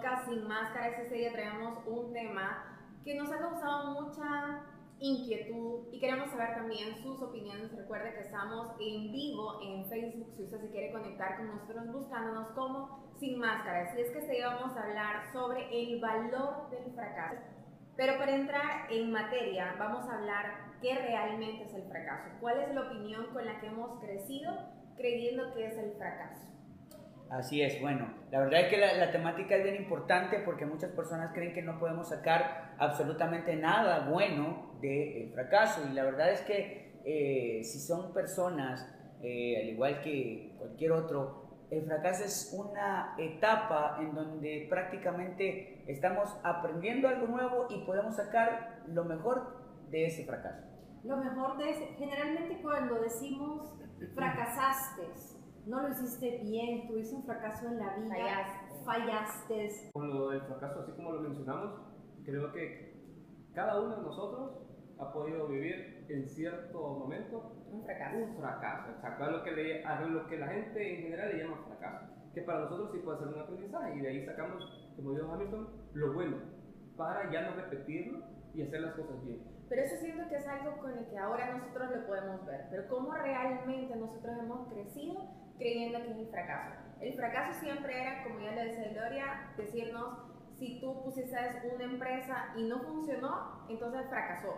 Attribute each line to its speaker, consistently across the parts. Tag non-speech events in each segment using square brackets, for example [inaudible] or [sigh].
Speaker 1: podcast Sin Máscaras. Este día traemos un tema que nos ha causado mucha inquietud y queremos saber también sus opiniones. Recuerde que estamos en vivo en Facebook si usted se quiere conectar con nosotros buscándonos como Sin Máscaras. Y es que este día vamos a hablar sobre el valor del fracaso. Pero para entrar en materia, vamos a hablar qué realmente es el fracaso. ¿Cuál es la opinión con la que hemos crecido creyendo que es el fracaso?
Speaker 2: Así es, bueno, la verdad es que la, temática es bien importante porque muchas personas creen que no podemos sacar absolutamente nada bueno del fracaso y la verdad es que eh, si son personas, eh, al igual que cualquier otro, el fracaso es una etapa en donde prácticamente estamos aprendiendo algo nuevo y podemos sacar lo mejor de ese fracaso.
Speaker 3: Lo mejor de ese, generalmente cuando decimos fracasaste, no lo hiciste bien, tuviste un fracaso en la vida, fallaste. fallaste.
Speaker 4: Con lo del fracaso, así como lo mencionamos, creo que cada uno de nosotros ha podido vivir en cierto momento
Speaker 1: un fracaso.
Speaker 4: Un fracaso, exacto. A lo que, le, a lo que la gente en general le llama fracaso. Que para nosotros sí puede ser un aprendizaje y de ahí sacamos, como dijo Hamilton, lo bueno para ya no repetirlo y hacer las cosas bien.
Speaker 1: Pero eso siento que es algo con el que ahora nosotros lo podemos ver. Pero cómo realmente nosotros hemos crecido creyendo que es el fracaso. El fracaso siempre era, como ya le decía Gloria, decirnos, si tú pusiste una empresa y no funcionó, entonces fracasó.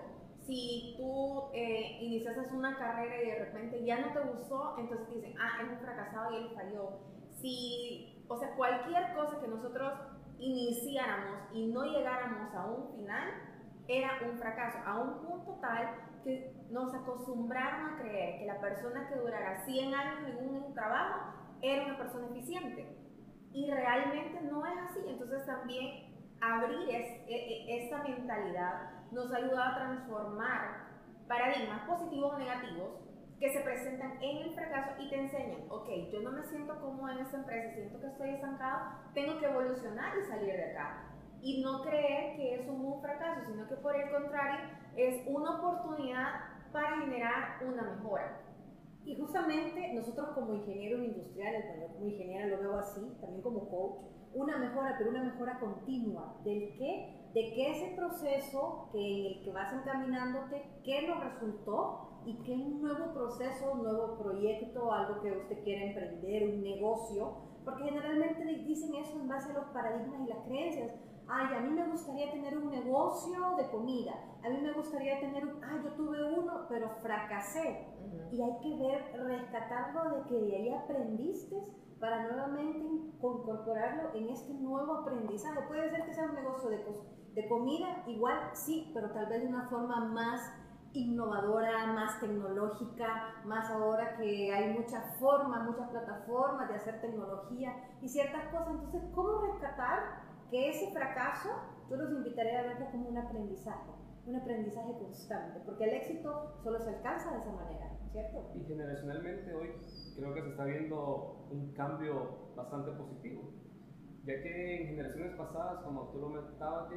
Speaker 1: Si tú eh, iniciaste una carrera y de repente ya no te gustó, entonces dicen, ah, es un fracasado y él falló. Si, o sea, cualquier cosa que nosotros iniciáramos y no llegáramos a un final, era un fracaso, a un punto tal que nos acostumbraron a creer que la persona que durara 100 años en un trabajo era una persona eficiente. Y realmente no es así. Entonces también abrir es, e, e, esta mentalidad nos ayuda a transformar paradigmas positivos o negativos que se presentan en el fracaso y te enseñan, ok, yo no me siento cómodo en esta empresa, siento que estoy estancado, tengo que evolucionar y salir de acá y no creer que es un fracaso, sino que por el contrario es una oportunidad para generar una mejora.
Speaker 3: Y justamente nosotros como ingenieros industriales, bueno, como ingeniera lo veo así, también como coach, una mejora, pero una mejora continua. Del qué, de qué ese proceso que en el que vas encaminándote, qué lo resultó y qué un nuevo proceso, un nuevo proyecto, algo que usted quiera emprender, un negocio, porque generalmente dicen eso en base a los paradigmas y las creencias, ay, a mí me gustaría tener un negocio de comida, a mí me gustaría tener, un, ay, yo tuve uno, pero fracasé. Y hay que ver, rescatarlo de que de ahí aprendiste para nuevamente incorporarlo en este nuevo aprendizaje. Puede ser que sea un negocio de, de comida, igual sí, pero tal vez de una forma más innovadora, más tecnológica, más ahora que hay muchas formas, muchas plataformas de hacer tecnología y ciertas cosas. Entonces, ¿cómo rescatar que ese fracaso yo los invitaría a verlo como un aprendizaje, un aprendizaje constante, porque el éxito solo se alcanza de esa manera, ¿cierto?
Speaker 4: Y generacionalmente hoy creo que se está viendo un cambio bastante positivo, ya que en generaciones pasadas, como tú lo mencionabas,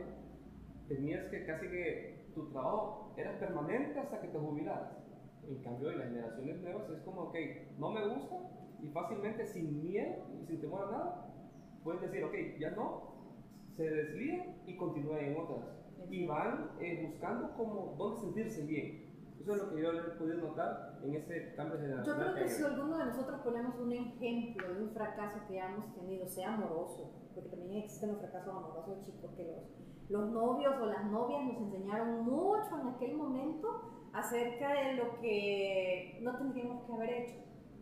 Speaker 4: tenías que casi que tu trabajo era permanente hasta que te jubilaras. En cambio, hoy las generaciones nuevas es como, ok, no me gusta y fácilmente sin miedo y sin temor a nada, puedes decir, ok, ya no, se deslían y continúan en otras. Y van eh, buscando como dónde sentirse bien. Eso es lo que yo he podido notar en ese cambio de
Speaker 3: Yo creo que si alguno de nosotros ponemos un ejemplo de un fracaso que hemos tenido, sea amoroso, porque también existen los fracasos amorosos, chicos, que los, los novios o las novias nos enseñaron mucho en aquel momento acerca de lo que no tendríamos que haber hecho,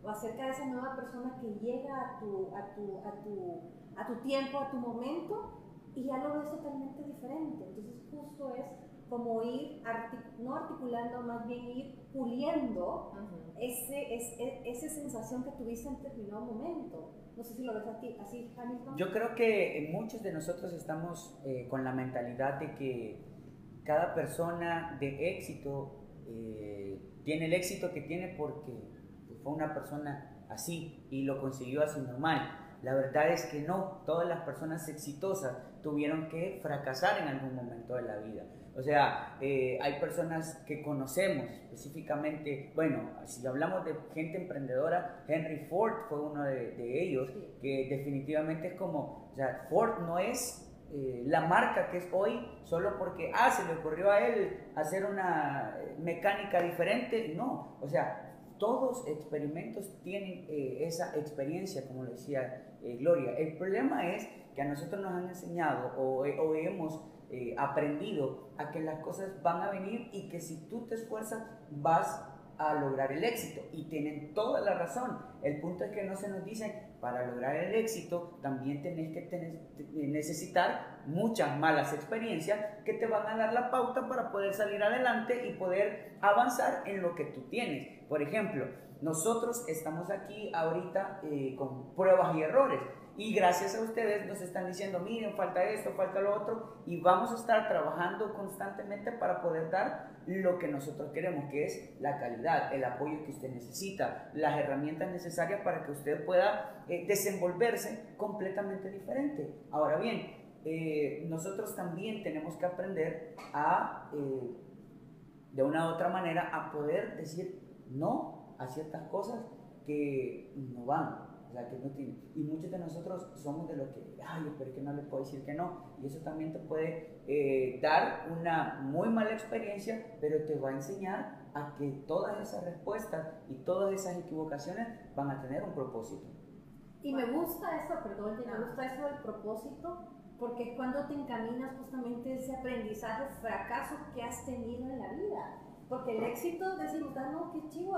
Speaker 3: o acerca de esa nueva persona que llega a tu, a tu, a tu, a tu tiempo, a tu momento, y ya lo ves totalmente diferente. Entonces justo es como ir, no articulando, más bien ir puliendo ese, es, e, esa sensación que tuviste en determinado momento. No sé si lo ves así, Hamilton.
Speaker 2: Yo creo que muchos de nosotros estamos eh, con la mentalidad de que cada persona de éxito eh, tiene el éxito que tiene porque fue una persona así y lo consiguió así normal. La verdad es que no, todas las personas exitosas tuvieron que fracasar en algún momento de la vida. O sea, eh, hay personas que conocemos específicamente, bueno, si hablamos de gente emprendedora, Henry Ford fue uno de, ellos, que definitivamente es como, o sea, Ford no es eh, la marca que es hoy solo porque, ah, se le ocurrió a él hacer una eh, mecánica diferente, no, o sea, todos experimentos tienen esa experiencia, como decía Gloria. El problema es que a nosotros nos han enseñado o, o hemos eh, aprendido a que las cosas van a venir y que si tú te esfuerzas vas a lograr el éxito. Y tienen toda la razón. El punto es que no se nos dice, para lograr el éxito también tenés que tener, necesitar muchas malas experiencias que te van a dar la pauta para poder salir adelante y poder avanzar en lo que tú tienes. Por ejemplo, nosotros estamos aquí ahorita eh, con pruebas y errores. Y gracias a ustedes nos están diciendo, miren, falta esto, falta lo otro, y vamos a estar trabajando constantemente para poder dar lo que nosotros queremos, que es la calidad, el apoyo que usted necesita, las herramientas necesarias para que usted pueda eh, desenvolverse completamente diferente. Ahora bien, eh, nosotros también tenemos que aprender a, eh, de una u otra manera, a poder decir no a ciertas cosas que no van que no tiene. Y muchos de nosotros somos de lo que, ay, pero es que no le puedo decir que no. Y eso también te puede eh, dar una muy mala experiencia, pero te va a enseñar a que todas esas respuestas y todas esas equivocaciones van a tener un propósito.
Speaker 3: Y me gusta eso, perdón, me gusta eso del propósito, porque es cuando te encaminas justamente ese aprendizaje, fracaso que has tenido en la vida. Porque el éxito, decimos, ah, no, qué chivo,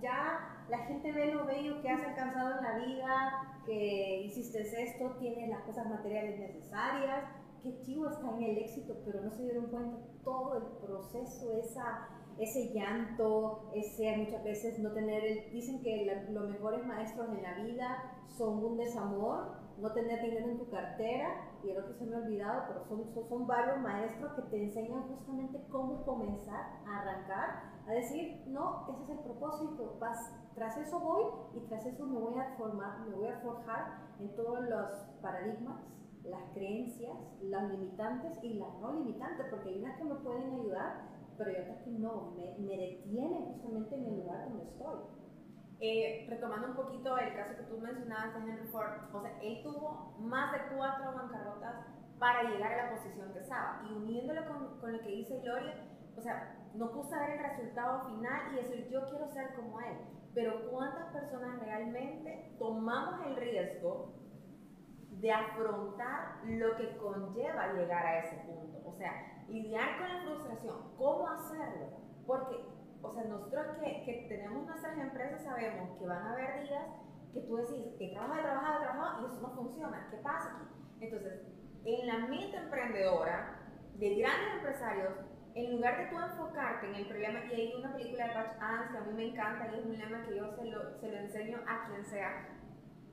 Speaker 3: ya la gente ve lo bello que has alcanzado en la vida, que hiciste esto, tienes las cosas materiales necesarias, qué chivo está en el éxito, pero no se dieron cuenta. Todo el proceso, esa, ese llanto, ese muchas veces no tener el, dicen que los mejores maestros en la vida son un desamor, no tener dinero en tu cartera, y el otro se me ha olvidado, pero son, son, varios maestros que te enseñan justamente cómo comenzar a arrancar, a decir, no, ese es el propósito, vas, tras eso voy y tras eso me voy a formar, me voy a forjar en todos los paradigmas, las creencias, las limitantes y las no limitantes, porque hay unas que me pueden ayudar, pero hay otras que no, me, me detienen justamente en el lugar donde estoy.
Speaker 1: Eh, retomando un poquito el caso que tú mencionabas de Henry Ford, o sea, él tuvo más de cuatro bancarrotas para llegar a la posición que estaba. Y uniéndolo con, lo que dice Gloria, o sea, no gusta ver el resultado final y decir, yo quiero ser como él. Pero ¿cuántas personas realmente tomamos el riesgo de afrontar lo que conlleva llegar a ese punto? O sea, lidiar con la frustración, ¿cómo hacerlo? Porque o sea, nosotros que, que, tenemos nuestras empresas sabemos que van a haber días que tú decís, he trabajado, he trabajado, he trabajado y eso no funciona. ¿Qué pasa aquí? Entonces, en la mente emprendedora de grandes empresarios, en lugar de tú enfocarte en el problema, y hay una película de Patch Adams que a mí me encanta y es un lema que yo se lo, se lo enseño a quien sea,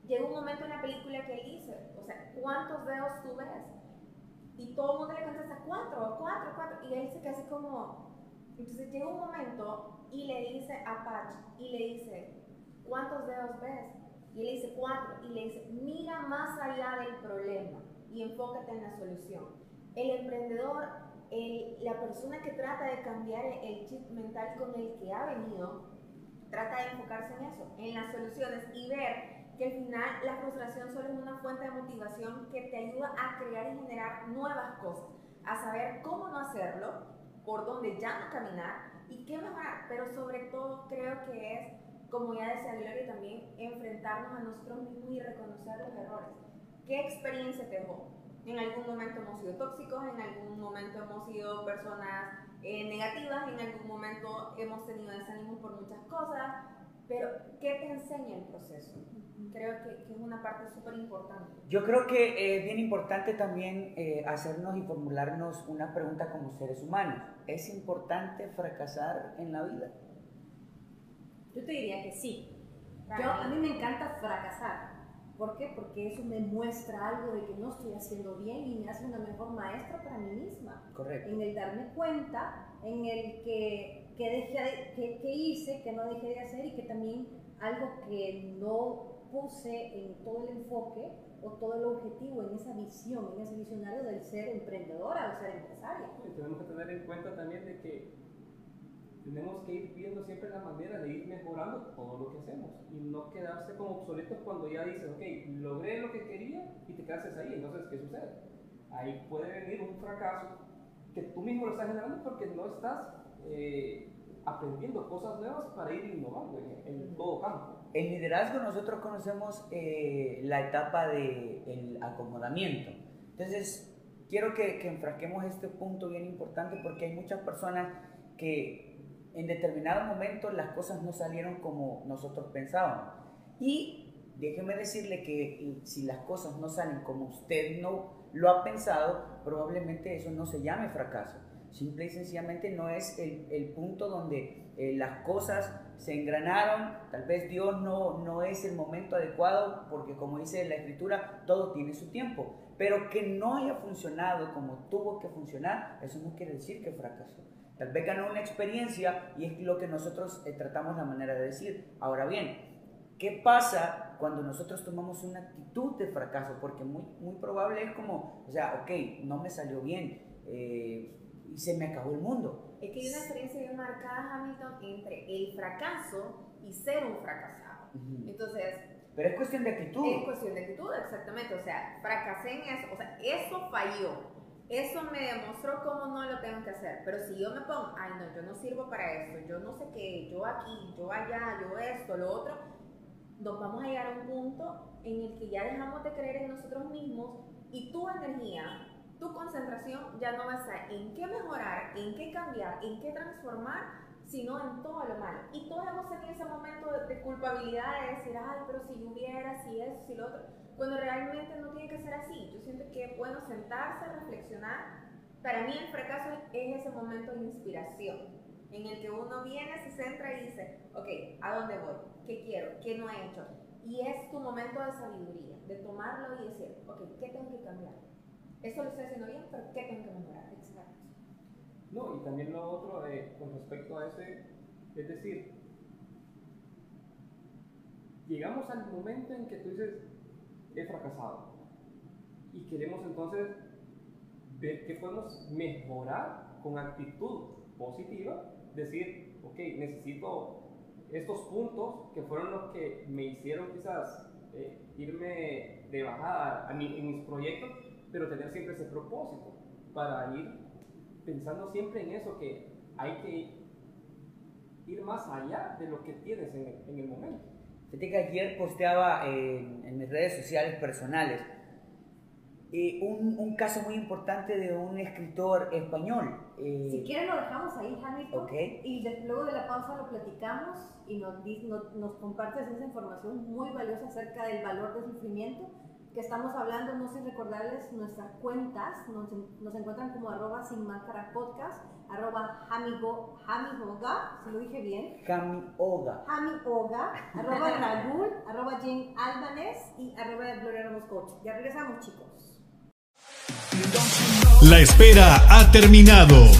Speaker 1: llega un momento en la película que él dice, o sea, ¿cuántos dedos tú ves? Y todo el mundo le contesta cuatro, cuatro, cuatro, y él se queda así como, entonces llega un momento y le dice a Patch, y le dice, ¿cuántos dedos ves? Y él le dice cuatro, y le dice, mira más allá del problema y enfócate en la solución. El emprendedor, la persona que trata de cambiar el chip mental con el que ha venido, trata de enfocarse en eso, en las soluciones y ver que al final la frustración solo es una fuente de motivación que te ayuda a crear y generar nuevas cosas, a saber cómo no hacerlo por donde ya no caminar y qué mejorar, pero sobre todo creo que es, como ya decía Gloria también, enfrentarnos a nosotros mismos y reconocer los errores. ¿Qué experiencia tengo? En algún momento hemos sido tóxicos, en algún momento hemos sido personas eh, negativas, en algún momento hemos tenido desánimo por muchas cosas, pero ¿qué te enseña el proceso? Creo que, es una parte súper importante.
Speaker 2: Yo creo que es bien importante también eh, hacernos y formularnos una pregunta como seres humanos. ¿Es importante fracasar en la vida?
Speaker 3: Yo te diría que sí. Yo, a mí me encanta fracasar. ¿Por qué? Porque eso me muestra algo de que no estoy haciendo bien y me hace una mejor maestra para mí misma.
Speaker 2: Correcto.
Speaker 3: En el darme cuenta, en el que, que, dejé, que, hice, que no dejé de hacer y que también algo que no puse en todo el enfoque o todo el objetivo en esa visión, en ese visionario del ser emprendedora o ser empresaria.
Speaker 4: Y tenemos que tener en cuenta también de que tenemos que ir viendo siempre la manera de ir mejorando todo lo que hacemos y no quedarse como obsoletos cuando ya dices, ok, logré lo que quería y te quedas ahí. Entonces, ¿qué sucede? Ahí puede venir un fracaso que tú mismo lo estás generando porque no estás eh, aprendiendo cosas nuevas para ir innovando en, todo campo.
Speaker 2: En liderazgo nosotros conocemos eh, la etapa del acomodamiento. Entonces, quiero que, que enfrasquemos este punto bien importante porque hay muchas personas que en determinado momento las cosas no salieron como nosotros pensábamos. Y déjeme decirle que si las cosas no salen como usted no lo ha pensado, probablemente eso no se llame fracaso. Simple y sencillamente no es el, el punto donde eh, las cosas se engranaron, tal vez Dios no, no es el momento adecuado, porque como dice la escritura, todo tiene su tiempo. Pero que no haya funcionado como tuvo que funcionar, eso no quiere decir que fracasó. Tal vez ganó una experiencia y es lo que nosotros eh, tratamos la manera de decir. Ahora bien, ¿qué pasa cuando nosotros tomamos una actitud de fracaso? Porque muy, muy probable es como, o sea, ok, no me salió bien eh, y se me acabó el mundo.
Speaker 1: Es que hay una experiencia bien marcada, Hamilton, entre el fracaso y ser un fracasado. Entonces,
Speaker 2: pero es cuestión de actitud.
Speaker 1: Es cuestión de actitud, exactamente. O sea, fracasé en eso. O sea, eso falló eso me demostró cómo no lo tengo que hacer. Pero si yo me pongo, ay no, yo no sirvo para esto, yo no sé qué, yo aquí, yo allá, yo esto, lo otro, nos vamos a llegar a un punto en el que ya dejamos de creer en nosotros mismos y tu energía, tu concentración ya no va a estar en qué mejorar, en qué cambiar, en qué transformar, sino en todo lo malo. Y todos hemos tenido ese momento de, de culpabilidad de decir, ay, pero si yo hubiera, si eso, si lo otro cuando realmente no tiene que ser así. Yo siento que es bueno sentarse, reflexionar. Para mí el fracaso es ese momento de inspiración, en el que uno viene, se centra y dice, ok, ¿a dónde voy? ¿Qué quiero? ¿Qué no he hecho? Y es tu momento de sabiduría, de tomarlo y decir, ok, ¿qué tengo que cambiar? Eso lo estoy haciendo bien, pero ¿qué tengo que mejorar?
Speaker 4: No, y también lo otro eh, con respecto a ese, es decir, llegamos al momento en que tú dices, he fracasado. Y queremos entonces ver qué podemos mejorar con actitud positiva, decir, ok, necesito estos puntos que fueron los que me hicieron quizás eh, irme de bajada a en mis proyectos, pero tener siempre ese propósito para ir pensando siempre en eso, que hay que ir más allá de lo que tienes en en el momento.
Speaker 2: Fíjate que ayer posteaba en, mis redes sociales personales eh, un, un, caso muy importante de un escritor español.
Speaker 3: Eh, si quieres lo dejamos ahí, Hamilton, y luego de la pausa lo platicamos y nos, nos, nos compartes esa información muy valiosa acerca del valor del sufrimiento que estamos hablando, no sé recordarles nuestras cuentas, nos, nos encuentran como arroba sin máscara podcast, arroba hamigo, hamihoga, si lo dije bien.
Speaker 2: Hamioga.
Speaker 3: Hamioga, arroba Ragul, [laughs] arroba Jane Albanés y arroba Gloria Ramos Coach. Ya regresamos chicos.
Speaker 5: La espera ha terminado.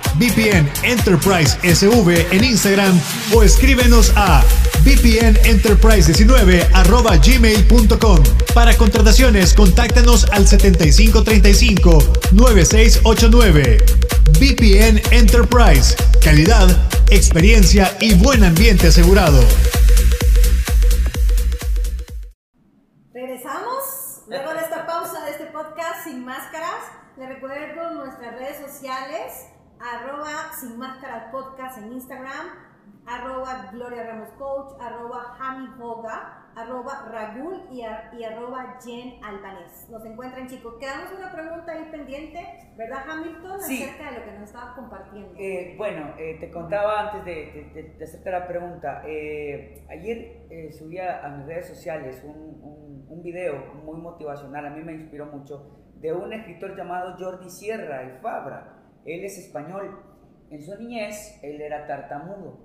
Speaker 5: VPN Enterprise SV en Instagram o escríbenos a vpnenterprise19 gmail.com. Para contrataciones, contáctanos al 7535-9689. VPN Enterprise. Calidad, experiencia y buen ambiente asegurado.
Speaker 3: Arroba sin máscaras podcast en Instagram, arroba Gloria Ramos Coach, arroba Jami Hoga, arroba Ragul y, arroba Jen Albanés. Nos encuentran chicos. Quedamos una pregunta ahí pendiente, ¿verdad Hamilton? Acerca de lo que nos estabas compartiendo.
Speaker 2: Eh, bueno, eh, te contaba antes de, de, hacerte la pregunta. Eh, ayer subí a, mis redes sociales un, un, un video muy motivacional, a mí me inspiró mucho, de un escritor llamado Jordi Sierra y Fabra. Él es español en su niñez él era tartamudo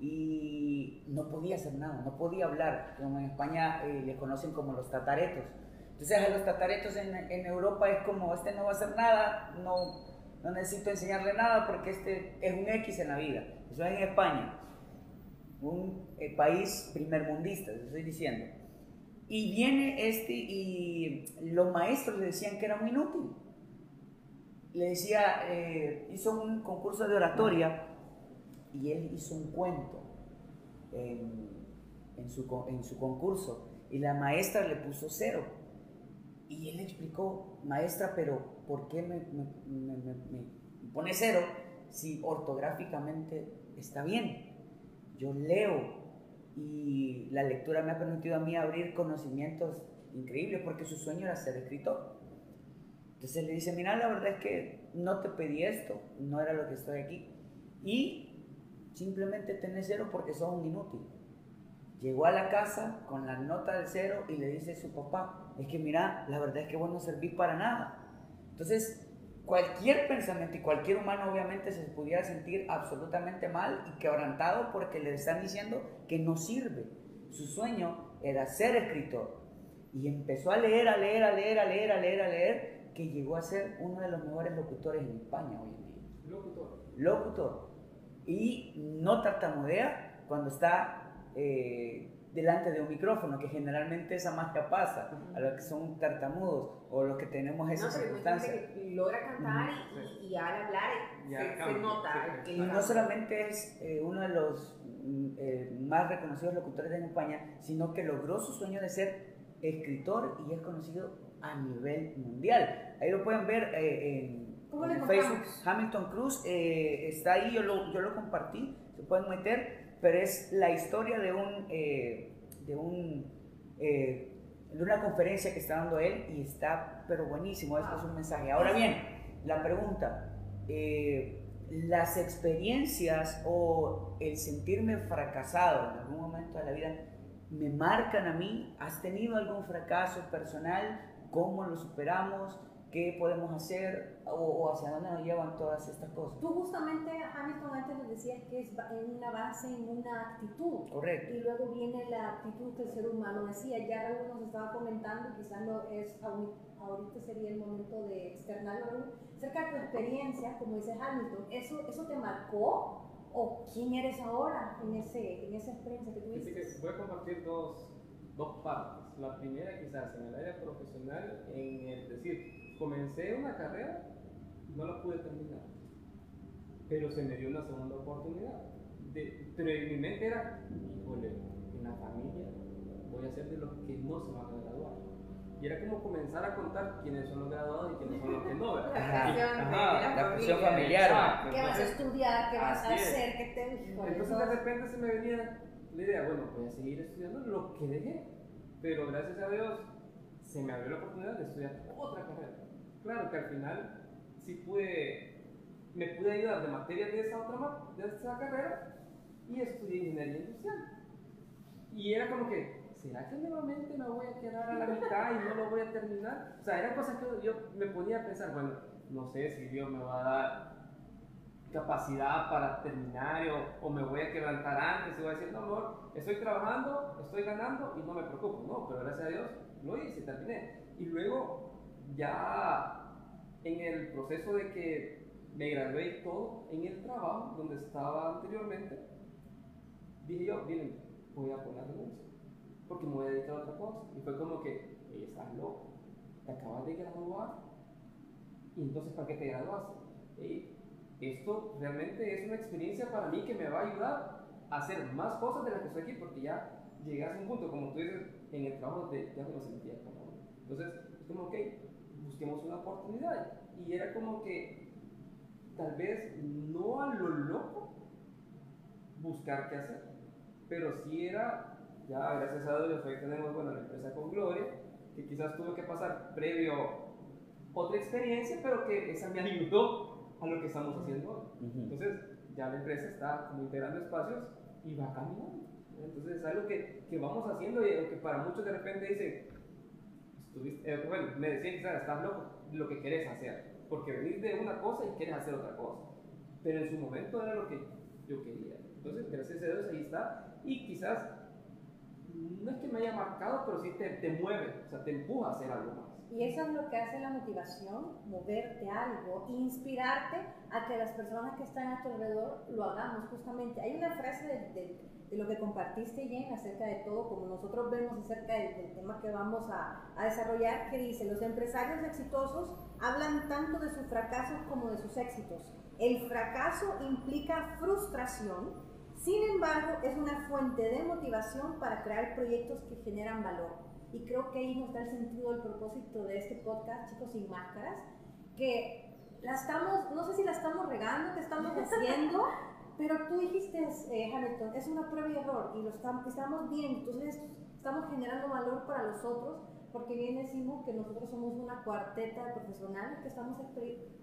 Speaker 2: y no podía hacer nada, no podía hablar, como en España eh, le conocen como los tataretos. Entonces a los tataretos en, Europa es como, este no va a hacer nada, no, no necesito enseñarle nada porque este es un X en la vida. Eso es en España, un eh, país primermundista, estoy diciendo. Y viene este y los maestros le decían que era muy inútil. Le decía, eh, hizo un concurso de oratoria y él hizo un cuento en, en, su, en su concurso y la maestra le puso cero. Y él explicó, maestra, pero ¿por qué me, me, me, me, pone cero si ortográficamente está bien? Yo leo y la lectura me ha permitido a mí abrir conocimientos increíbles porque su sueño era ser escritor. Entonces le dice, mira, la verdad es que no te pedí esto, no era lo que estoy aquí. Y Simplemente tenés cero porque sos un inútil. Llegó a la casa con la nota del cero y le dice a su papá, es que mira, la verdad es que vos no servís para nada. Entonces, cualquier pensamiento y cualquier humano obviamente se pudiera sentir absolutamente mal y quebrantado porque le están diciendo que no sirve. Su sueño era ser escritor. Y empezó a leer, a leer, a leer, a leer, a leer, a leer, que llegó a ser uno de los mejores locutores en España hoy en día.
Speaker 4: Locutor.
Speaker 2: Locutor y no tartamudea cuando está eh, delante de un micrófono, que generalmente esa magia pasa a los que son tartamudos o los que tenemos esa
Speaker 1: no, circunstancia. Que logra cantar y, y, al hablar se, nota.
Speaker 2: y no solamente es eh, uno de los mm, eh, más reconocidos locutores de España, sino que logró su sueño de ser escritor y es conocido a nivel mundial. Ahí lo pueden ver en Facebook, Hamilton Cruz, eh, está ahí, yo lo, yo lo compartí, se pueden meter, pero es la historia de un, eh, de un, eh, de una conferencia que está dando él y está, pero buenísimo, esto es un mensaje. Ahora bien, la pregunta, las experiencias o el sentirme fracasado en algún momento de la vida me marcan a mí, ¿has tenido algún fracaso personal? ¿Cómo lo superamos? qué podemos hacer o, hacia dónde nos llevan todas estas cosas.
Speaker 3: Tú justamente, Hamilton, antes nos decías que es una base en una actitud.
Speaker 2: Correcto.
Speaker 3: Y luego viene la actitud que el ser humano decía. Ya Raúl nos estaba comentando, quizás no es ahorita sería el momento de externarlo, acerca de tu experiencia, como dice Hamilton, ¿eso, eso te marcó? ¿O quién eres ahora en, ese, en esa experiencia que tuviste?
Speaker 4: que voy a compartir dos, dos partes. La primera quizás en el área profesional, en el decir, comencé una carrera, no la pude terminar, pero se me dio una segunda oportunidad. De, pero en mi mente era, híjole, en la familia voy a ser de los que no se van a graduar. Y era como comenzar a contar quiénes son los graduados y quiénes son los que no.
Speaker 1: La presión,
Speaker 2: la presión familiar.
Speaker 3: ¿Qué vas a estudiar? ¿Qué vas a hacer? ¿Qué te
Speaker 4: Entonces de repente se me venía la idea, bueno, voy a seguir estudiando lo que dejé. Pero gracias a Dios se me abrió la oportunidad de estudiar otra carrera. Claro que al final sí pude, me pude ayudar de materias de esa otra de esa carrera y estudié ingeniería industrial. Y era como que, ¿será que nuevamente me voy a quedar a la mitad y no lo voy a terminar? O sea, eran cosas que yo me ponía a pensar, bueno, no sé si Dios me va a dar capacidad para terminar o, o, me voy a quebrantar antes y voy a decir, no, amor, estoy trabajando, estoy ganando y no me preocupo. No, pero gracias a Dios lo hice, terminé. Y luego ya en el proceso de que me gradué y todo, en el trabajo donde estaba anteriormente, dije yo, miren, voy a poner renuncio, porque me voy a dedicar a otra cosa. Y fue como que, estás loco, te acabas de graduar, y entonces ¿para qué te graduaste? Esto realmente es una experiencia para mí que me va a ayudar a hacer más cosas de las que estoy aquí, porque ya llegué a un punto, como tú dices, en el trabajo de, ya me sentía como. Entonces, es como, ok, busquemos una oportunidad. Y era como que tal vez no a lo loco buscar qué hacer, pero sí era, ya gracias a Dios hoy tenemos bueno, la empresa con Gloria, que quizás tuve que pasar previo otra experiencia, pero que esa me [laughs] ayudó a lo que estamos haciendo hoy. Entonces ya la empresa está como integrando espacios y va caminando. Entonces es algo que, que vamos haciendo y que para muchos de repente dicen, eh, bueno, me decían que estás loco lo que querés hacer, porque venís de una cosa y quieres hacer otra cosa. pero en su momento era lo que yo quería. Entonces, gracias a Dios, ahí está. Y quizás, no es que me haya marcado, pero sí te, te mueve, o sea, te empuja a hacer algo más.
Speaker 3: Y eso es lo que hace la motivación, moverte algo, inspirarte a que las personas que están a tu alrededor lo hagamos justamente. Hay una frase de, lo que compartiste, Jen, acerca de todo, como nosotros vemos acerca del, del tema que vamos a, a, desarrollar, que dice, los empresarios exitosos hablan tanto de sus fracasos como de sus éxitos. El fracaso implica frustración, sin embargo, es una fuente de motivación para crear proyectos que generan valor. Y creo que ahí nos da el sentido del propósito de este podcast, chicos sin máscaras, que la estamos, no sé si la estamos regando, que estamos [laughs] haciendo, pero tú dijiste, eh, Hamilton, es una prueba y error y lo estamos, estamos bien, entonces estamos generando valor para los otros, porque bien decimos que nosotros somos una cuarteta de profesionales que estamos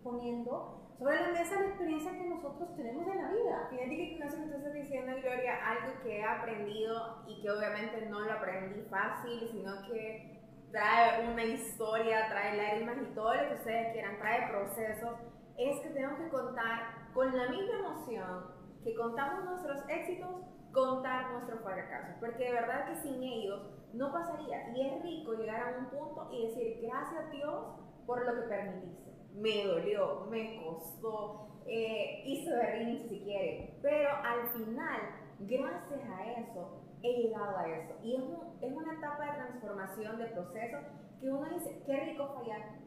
Speaker 3: poniendo sobre la mesa la experiencia que nosotros tenemos en la vida.
Speaker 1: Fíjate que con eso que tú estás diciendo, Gloria, algo que he aprendido y que obviamente no lo aprendí fácil, sino que trae una historia, trae lágrimas y todo lo que ustedes quieran, trae procesos, es que tenemos que contar con la misma emoción que contamos nuestros éxitos, contar nuestros fracasos, porque de verdad que sin ellos no pasaría. Y es rico llegar a un punto y decir, gracias a Dios por lo que permitiste me dolió, me costó, eh, hice berrinche si quiere, pero al final, gracias a eso, he llegado a eso. Y es, es una etapa de transformación, de proceso, que uno dice, qué rico fallar,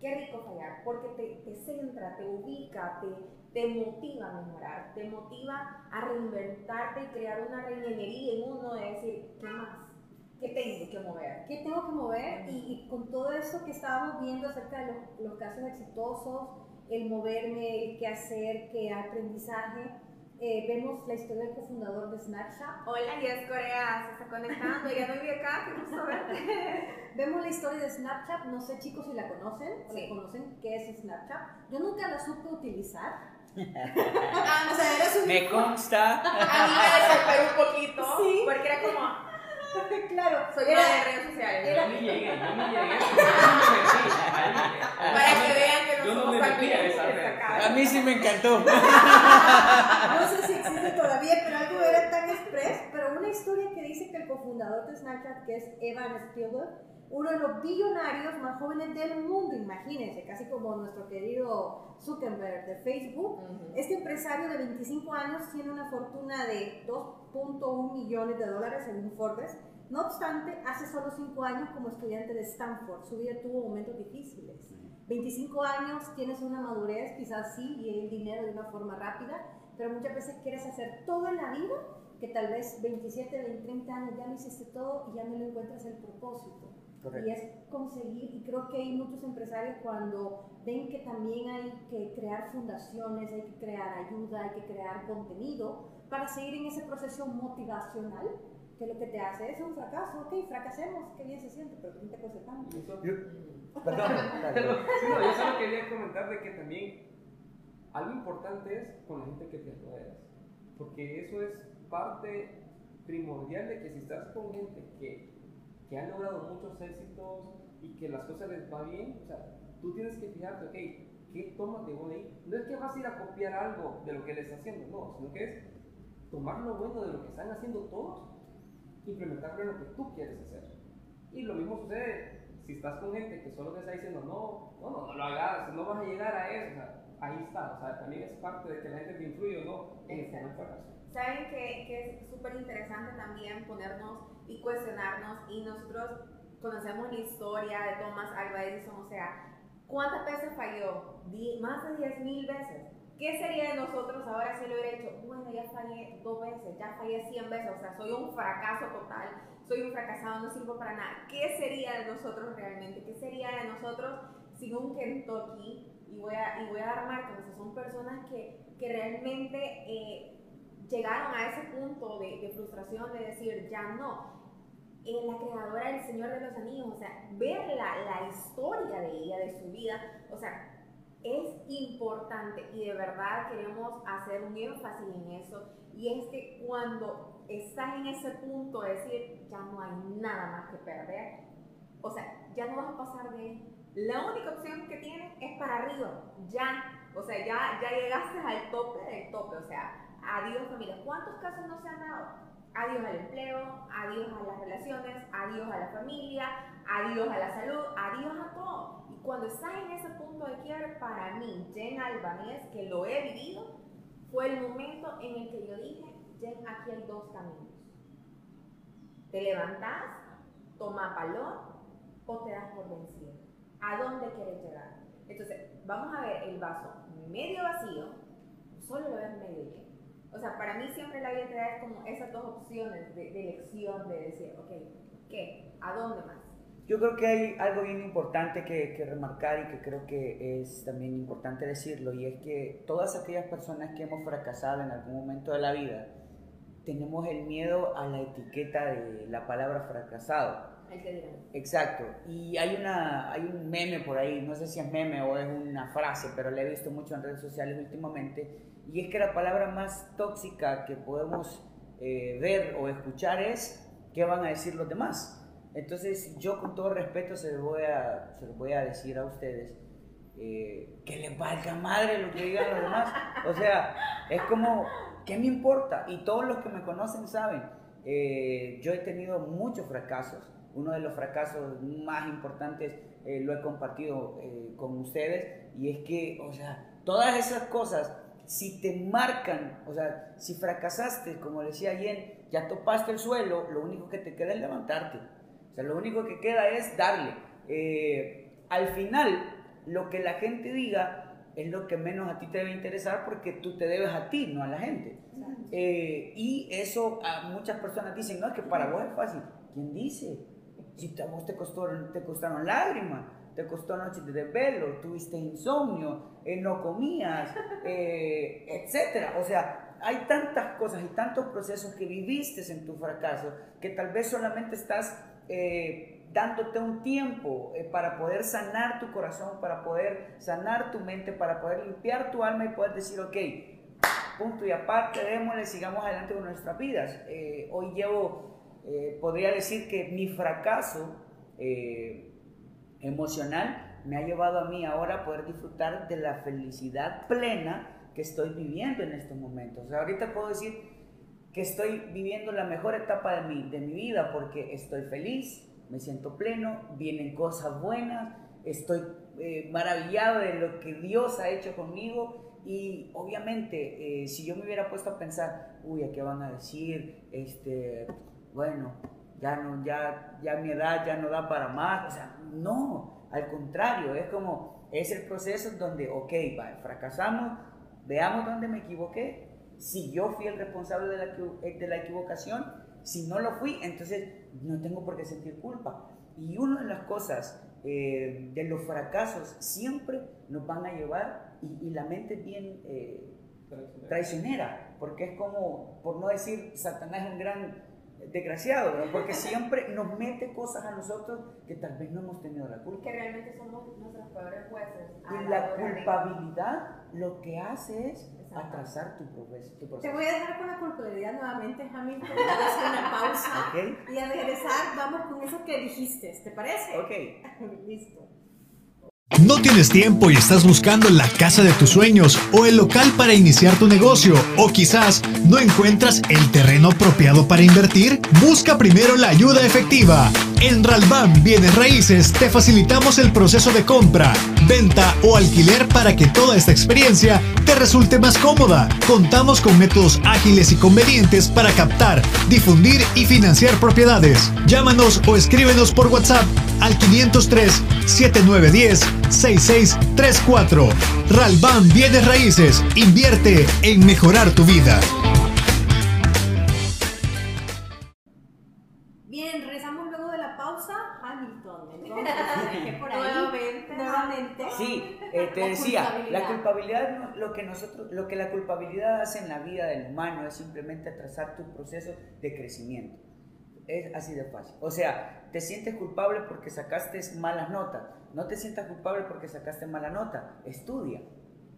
Speaker 1: qué rico fallar, porque te, te centra, te ubica, te, te motiva a mejorar, te motiva a reinventarte y crear una reingeniería en uno de decir, ¿qué más? ¿Qué tengo que mover?
Speaker 3: ¿Qué tengo que mover? Y, y con todo eso que estábamos viendo acerca de los, los, casos exitosos, el moverme, el qué hacer, qué aprendizaje, eh, vemos la historia del cofundador de Snapchat.
Speaker 1: Hola, Yes Corea, se está conectando, ya no vive acá, qué gusto verte. [laughs]
Speaker 3: vemos la historia de Snapchat, no sé chicos si la conocen, o sí. conocen qué es Snapchat. Yo nunca la supe utilizar. [laughs]
Speaker 1: ah, o sea, eres un...
Speaker 2: Me consta.
Speaker 1: A mí me desesperó un poquito,
Speaker 3: ¿Sí?
Speaker 1: porque era como [laughs]
Speaker 3: claro,
Speaker 1: soy era, de redes sociales.
Speaker 4: Era, yo ni llegué, yo ni llegué. [laughs]
Speaker 1: Para que vean que no
Speaker 4: yo no
Speaker 1: somos
Speaker 4: metí a.
Speaker 2: A mí sí me encantó. [laughs]
Speaker 3: no sé si existe todavía, pero algo era tan express. Pero una historia que dice que el cofundador de Snapchat, que es Evan Spielberg, uno de los billonarios más jóvenes del mundo, imagínense, casi como nuestro querido Zuckerberg de Facebook. Uh -huh. Este empresario de 25 años tiene una fortuna de 2.1 millones de dólares según Forbes. No obstante, hace solo 5 años como estudiante de Stanford, su vida tuvo momentos difíciles. 25 años, tienes una madurez, quizás sí, y el dinero de una forma rápida, pero muchas veces quieres hacer todo en la vida que tal vez 27, 20, 30 años ya lo hiciste todo y ya no le encuentras el propósito. Correcto. Y es conseguir, y creo que hay muchos empresarios cuando ven que también hay que crear fundaciones, hay que crear ayuda, hay que crear contenido para seguir en ese proceso motivacional, que lo que te hace es un fracaso, ok, fracasemos, qué bien se siente, pero no te cueste tanto. [laughs]
Speaker 2: Perdón, [laughs]
Speaker 4: Pero, sí, no, yo solo quería comentar de que también algo importante es con la gente que te rodeas, porque eso es parte primordial de que si estás con gente que que han logrado muchos éxitos y que las cosas les va bien, o sea, tú tienes que fijarte, ok, ¿qué tomas de bueno ahí? No es que vas a ir a copiar algo de lo que él está haciendo, no, sino que es tomar lo bueno de lo que están haciendo todos, implementarlo en lo que tú quieres hacer. Y lo mismo sucede si estás con gente que solo te está diciendo, no, no, no, no lo hagas, no vas a llegar a eso, o sea, ahí está, o sea, también es parte de que la gente te influye o no en este fracaso.
Speaker 1: Saben que, que es súper interesante también ponernos y cuestionarnos y nosotros conocemos la historia de Thomas Alva Edison, o sea, ¿cuántas veces falló? Más de 10 mil veces. ¿Qué sería de nosotros ahora si lo hubiera hecho? Bueno, ya fallé dos veces, ya fallé 100 veces, o sea, soy un fracaso total, soy un fracasado, no sirvo para nada. ¿Qué sería de nosotros realmente? ¿Qué sería de nosotros sin un Kentucky? Y voy a, y voy a dar marcas, o sea, son personas que, que realmente eh, llegaron a ese punto de, de, frustración de decir, ya no. Eh, la creadora del Señor de los Anillos, o sea, ver la, la historia de ella, de su vida, o sea, es importante y de verdad queremos hacer un énfasis en eso. Y es que cuando estás en ese punto de decir, ya no hay nada más que perder, o sea, ya no vas a pasar de ahí. La única opción que tienes es para arriba, ya O sea, ya, ya llegaste al tope del tope. O sea, adiós familia. ¿Cuántos casos no se han dado? Adiós al empleo, adiós a las relaciones, adiós a la familia, adiós a la salud, adiós a todo. Y cuando estás en ese punto de quiebre, para mí, Jen Albanés, que lo he vivido, fue el momento en el que yo dije, Jen, aquí hay dos caminos. Te levantás, toma valor o te das por vencido. ¿A dónde quieres llegar? Entonces, vamos a ver el vaso medio vacío, solo lo ves medio lleno. O sea, para mí siempre la vida te da como esas dos opciones de, de elección, de decir, ok, ¿qué? ¿A dónde más?
Speaker 2: Yo creo que hay algo bien importante que, que, remarcar y que creo que es también importante decirlo, y es que todas aquellas personas que hemos fracasado en algún momento de la vida, tenemos el miedo a la etiqueta de la palabra fracasado. Exacto. Y hay, una, hay un meme por ahí, no sé si es meme o es una frase, pero la he visto mucho en redes sociales últimamente, y es que la palabra más tóxica que podemos eh, ver o escuchar es qué van a decir los demás. Entonces yo con todo respeto se lo voy a, se voy a decir a ustedes, eh, que les valga madre lo que digan los demás. O sea, es como, ¿qué me importa? Y todos los que me conocen saben, eh, yo he tenido muchos fracasos. Uno de los fracasos más importantes lo he compartido con ustedes y es que, o sea, todas esas cosas, si te marcan, o sea, si fracasaste, como decía Jen, ya topaste el suelo, lo único que te queda es levantarte. O sea, lo único que queda es darle. Eh, al final, lo que la gente diga es lo que menos a ti te debe interesar porque tú te debes a ti, no a la gente. Eh, y eso a muchas personas dicen, no, es que para vos es fácil. ¿Quién dice? Si a vos te, costó, te costaron lágrimas, te costó noches de desvelo, tuviste insomnio, eh, no comías, [laughs] etcétera. O sea, hay tantas cosas y tantos procesos que viviste en tu fracaso que tal vez solamente estás eh, dándote un tiempo eh, para poder sanar tu corazón, para poder sanar tu mente, para poder limpiar tu alma y poder decir, ok, punto y aparte, démosle, sigamos adelante con nuestras vidas. Eh, hoy llevo, podría decir que mi fracaso emocional me ha llevado a mí ahora a poder disfrutar de la felicidad plena que estoy viviendo en estos momentos. O sea, ahorita puedo decir, que estoy viviendo la mejor etapa de mi, de mi vida porque estoy feliz, me siento pleno, vienen cosas buenas, estoy eh, maravillado de lo que Dios ha hecho conmigo y obviamente eh, si yo me hubiera puesto a pensar, uy, ¿a qué van a decir? Este, bueno, ya, no, ya, ya mi edad ya no da para más, o sea, no, al contrario, es como, es el proceso donde, ok, fracasamos, veamos dónde me equivoqué, si yo fui el responsable de la, eh, de la equivocación, si no lo fui, entonces no tengo por qué sentir culpa. Y una de las cosas eh, de los fracasos siempre nos van a llevar, y, la mente bien eh, traicionera, porque es como, por no decir, Satanás es un gran desgraciado, porque [laughs] siempre nos mete cosas a nosotros que tal vez no hemos tenido la culpa.
Speaker 1: Que realmente somos nuestros peores jueces.
Speaker 2: Y la, culpabilidad lo que hace es atrasar tu, proceso,
Speaker 3: Te voy a dejar con la culpabilidad nuevamente, Hamilton. Voy a hacer una pausa. Y a regresar vamos con eso que dijiste. ¿Te parece?
Speaker 2: Ok. [laughs]
Speaker 3: Listo.
Speaker 5: ¿No tienes tiempo y estás buscando la casa de tus sueños o el local para iniciar tu negocio? ¿O quizás no encuentras el terreno apropiado para invertir? Busca primero la ayuda efectiva. En Ralban Bienes Raíces te facilitamos el proceso de compra, venta o alquiler para que toda esta experiencia te resulte más cómoda. Contamos con métodos ágiles y convenientes para captar, difundir y financiar propiedades. Llámanos o escríbenos por WhatsApp al 503 7910 6634. Ralban Bienes Raíces. Invierte en mejorar tu vida.
Speaker 3: Bien, regresamos luego de la pausa. Hamilton. Entonces, por ahí, nuevamente. nuevamente.
Speaker 2: Sí, eh, te decía, la culpabilidad, lo que nosotros, lo que la culpabilidad hace en la vida del humano es simplemente atrasar tu proceso de crecimiento. Es así de fácil. O sea, te sientes culpable porque sacaste malas notas. No te sientas culpable porque sacaste mala nota. Estudia.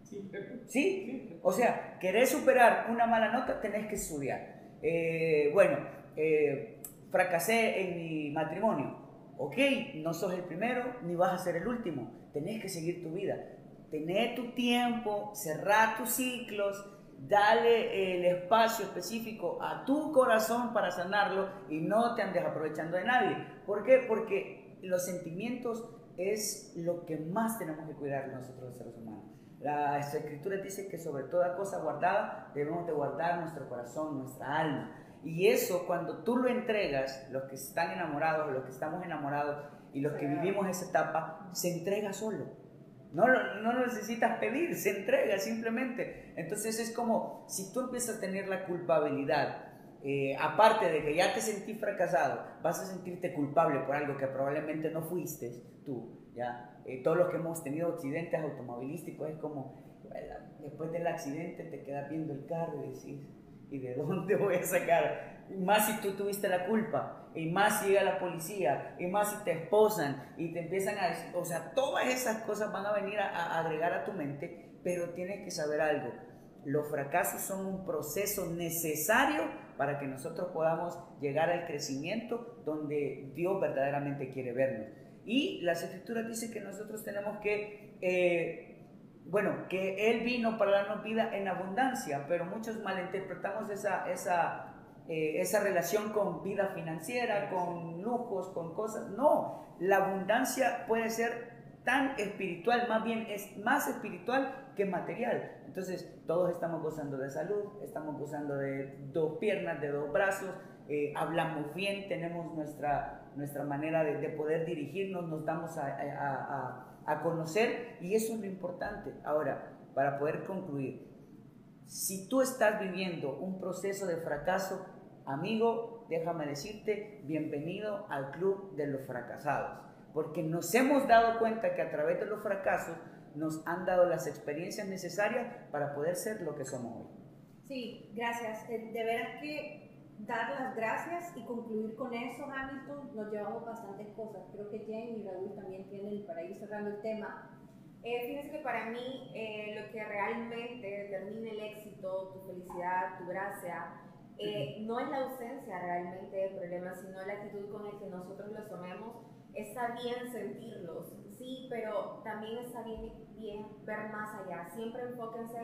Speaker 2: Sí. ¿Sí? O sea, querés superar una mala nota, tenés que estudiar. Eh, bueno, eh, fracasé en mi matrimonio. Ok, no sos el primero ni vas a ser el último. Tenés que seguir tu vida tener tu tiempo, cerrar tus ciclos, dale el espacio específico a tu corazón para sanarlo y no te andes aprovechando de nadie. ¿Por qué? Porque los sentimientos es lo que más tenemos que cuidar nosotros los seres humanos. La escritura dice que sobre toda cosa guardada debemos de guardar nuestro corazón, nuestra alma. Y eso cuando tú lo entregas, los que están enamorados, los que estamos enamorados y los que vivimos esa etapa, se entrega solo. No, no necesitas pedir, se entrega simplemente. Entonces es como si tú empiezas a tener la culpabilidad, eh, aparte de que ya te sentí fracasado, vas a sentirte culpable por algo que probablemente no fuiste tú, ¿ya? Eh, todos los que hemos tenido accidentes automovilísticos es como, después del accidente te quedas viendo el carro y decís, ¿y de dónde [laughs] voy a sacar? Y más si tú tuviste la culpa, y más si llega la policía, y más si te esposan y te empiezan a decir, o sea, todas esas cosas van a venir a, a agregar a tu mente, pero tienes que saber algo. Los fracasos son un proceso necesario para que nosotros podamos llegar al crecimiento donde Dios verdaderamente quiere vernos. Y las escrituras dicen que nosotros tenemos que, eh, bueno, que Él vino para darnos vida en abundancia, pero muchos malinterpretamos esa, esa, eh, esa relación con vida financiera, con lujos, con cosas. No, la abundancia puede ser tan espiritual, más bien es más espiritual que material. Entonces, todos estamos gozando de salud, estamos gozando de dos piernas, de dos brazos, eh, hablamos bien, tenemos nuestra, nuestra manera de, de poder dirigirnos, nos damos a, a, a, conocer y eso es lo importante. Ahora, para poder concluir, si tú estás viviendo un proceso de fracaso, amigo, déjame decirte, bienvenido al club de los fracasados porque nos hemos dado cuenta que a través de los fracasos nos han dado las experiencias necesarias para poder ser lo que somos hoy.
Speaker 3: Sí, gracias. Eh, de veras que dar las gracias y concluir con eso, Hamilton, nos llevamos bastantes cosas. Creo que Jen y Raúl también tienen, para ir cerrando el tema,
Speaker 1: eh, fíjense que para mí eh, lo que realmente determina el éxito, tu felicidad, tu gracia, eh, no es la ausencia realmente de problemas, sino la actitud con la que nosotros los tomemos está bien sentirlos, sí, pero también está bien, bien ver más allá. Siempre enfóquense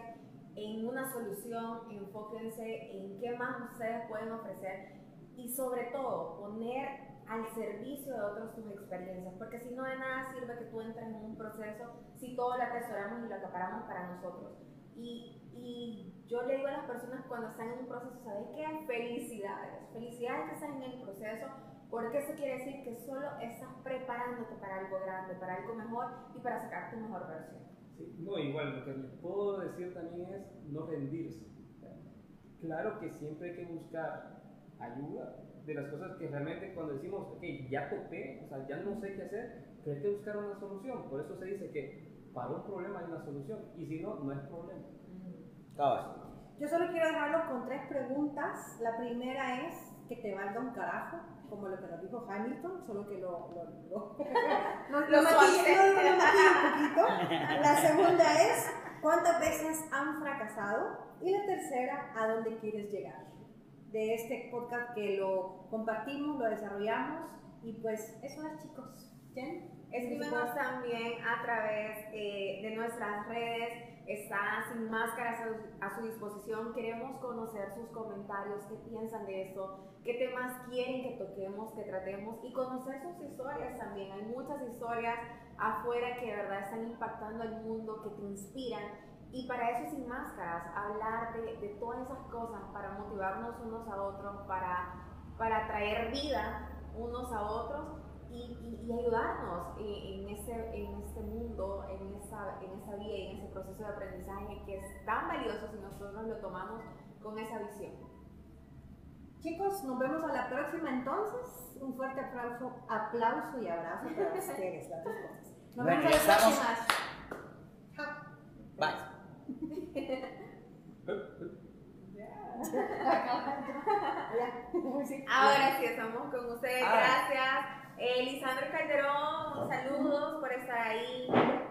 Speaker 1: en una solución, enfóquense en qué más ustedes pueden ofrecer y sobre todo poner al servicio de otros tus experiencias, porque si no de nada sirve que tú entres en un proceso si todo lo atesoramos y lo acaparamos para nosotros. Y, y yo le digo a las personas cuando están en un proceso, ¿sabes qué? Felicidades, felicidades que están en el proceso, porque eso quiere decir que solo estás preparándote para algo grande, para algo mejor y para sacar tu mejor versión.
Speaker 4: Sí, no, igual, lo que les puedo decir también es no rendirse. Claro que siempre hay que buscar ayuda de las cosas que realmente cuando decimos, ok, ya topé, o sea, ya no sé qué hacer, pero hay que buscar una solución. Por eso se dice que para un problema hay una solución y si no, no es problema.
Speaker 3: Yo solo quiero dejarlo con tres preguntas. La primera es que te valga un carajo como lo que nos dijo Hamilton, solo que lo, lo, lo, [laughs] lo, lo un poquito. La segunda es, ¿cuántas veces han fracasado? Y la tercera, ¿a dónde quieres llegar? De este podcast que lo compartimos, lo desarrollamos y pues eso es chicos. ¿Jen?
Speaker 1: Escríbenos también a través eh, de nuestras redes está sin máscaras a, su disposición. Queremos conocer sus comentarios, qué piensan de esto, qué temas quieren que toquemos, que tratemos y conocer sus historias también. Hay muchas historias afuera que de verdad están impactando al mundo, que te inspiran. Y para eso sin máscaras, hablar de, de todas esas cosas, para motivarnos unos a otros, para, para traer vida unos a otros y, y, ayudarnos en, ese, en este mundo, en esa, en esa vía y en ese proceso de aprendizaje que es tan valioso si nosotros lo tomamos con esa visión.
Speaker 3: Chicos, nos vemos a la próxima entonces. Un fuerte aplauso, aplauso y abrazo para [laughs] ustedes, las dos cosas. Nos
Speaker 2: bueno,
Speaker 3: vemos a la
Speaker 2: estamos.
Speaker 3: próxima.
Speaker 2: Bye. [laughs] [laughs]
Speaker 1: Ahora sí, estamos con ustedes.
Speaker 2: Ah.
Speaker 1: Gracias. Eh, Lisandro Calderón, saludos por estar ahí.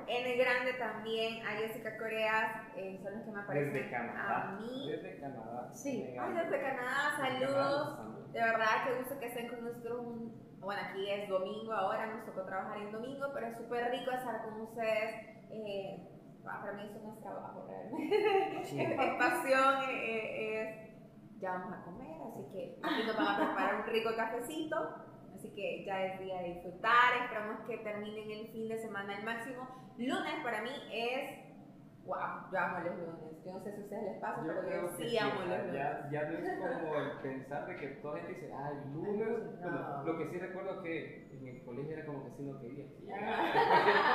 Speaker 1: En el grande también. A Jessica Coreas, eh, son los que me aparecen
Speaker 4: Desde Canadá.
Speaker 1: a mí.
Speaker 4: Desde Canadá.
Speaker 3: Sí.
Speaker 1: Ay, desde Canadá, saludos. De verdad, que gusto que estén con nosotros. un- Bueno, aquí es domingo ahora, nos tocó trabajar en domingo, pero es súper rico estar con ustedes. eh, Ah, para mí eso no es trabajo realmente.
Speaker 2: Sí.
Speaker 1: es, [laughs] es pasión, eh, eh, es, ya vamos a comer, así que aquí nos van a preparar un rico cafecito. Así que ya es día de disfrutar, esperamos que terminen el fin de semana al máximo. Lunes para mí es, wow, yo amo los lunes. Yo no sé si a ustedes les pasa,
Speaker 4: Yo
Speaker 1: pero yo sí
Speaker 4: sí,
Speaker 1: amo los lunes.
Speaker 4: ya, ya no es como el pensar de que toda gente dice, ah, el lunes. [laughs]
Speaker 1: No.
Speaker 4: Bueno, lo que sí recuerdo que en el colegio era como que sí no quería. Porque [laughs] era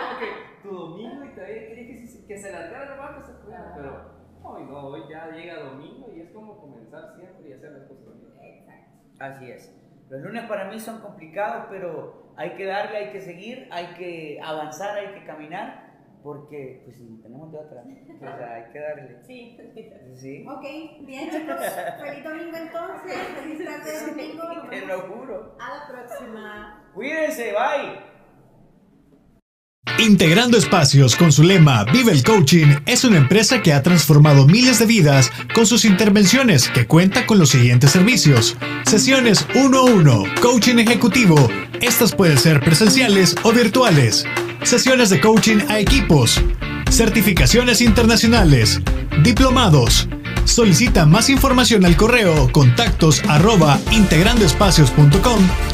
Speaker 4: como que tu domingo y todavía querías que, se- que se largara nomás que se fuera.
Speaker 1: Ah.
Speaker 4: Pero hoy no, hoy ya llega domingo y es como comenzar siempre y hacer las cosas bien.
Speaker 1: Exacto.
Speaker 2: Así es. Los lunes para mí son complicados, pero hay que darle, hay que seguir, hay que avanzar, hay que caminar, porque pues no tenemos de otra. O sea, hay que darle.
Speaker 1: Sí,
Speaker 2: Sí.
Speaker 3: Ok, bien chicos, feliz domingo entonces, feliz tarde de domingo,
Speaker 2: Te lo juro.
Speaker 3: a la próxima.
Speaker 2: Cuídense, bye.
Speaker 5: Integrando Espacios con su lema Vive el Coaching es una empresa que ha transformado miles de vidas con sus intervenciones que cuenta con los siguientes servicios. Sesiones 1 a 1, coaching ejecutivo. Estas pueden ser presenciales o virtuales. Sesiones de coaching a equipos. Certificaciones internacionales. Diplomados. Solicita más información al correo contactos arroba integrandoespacios.com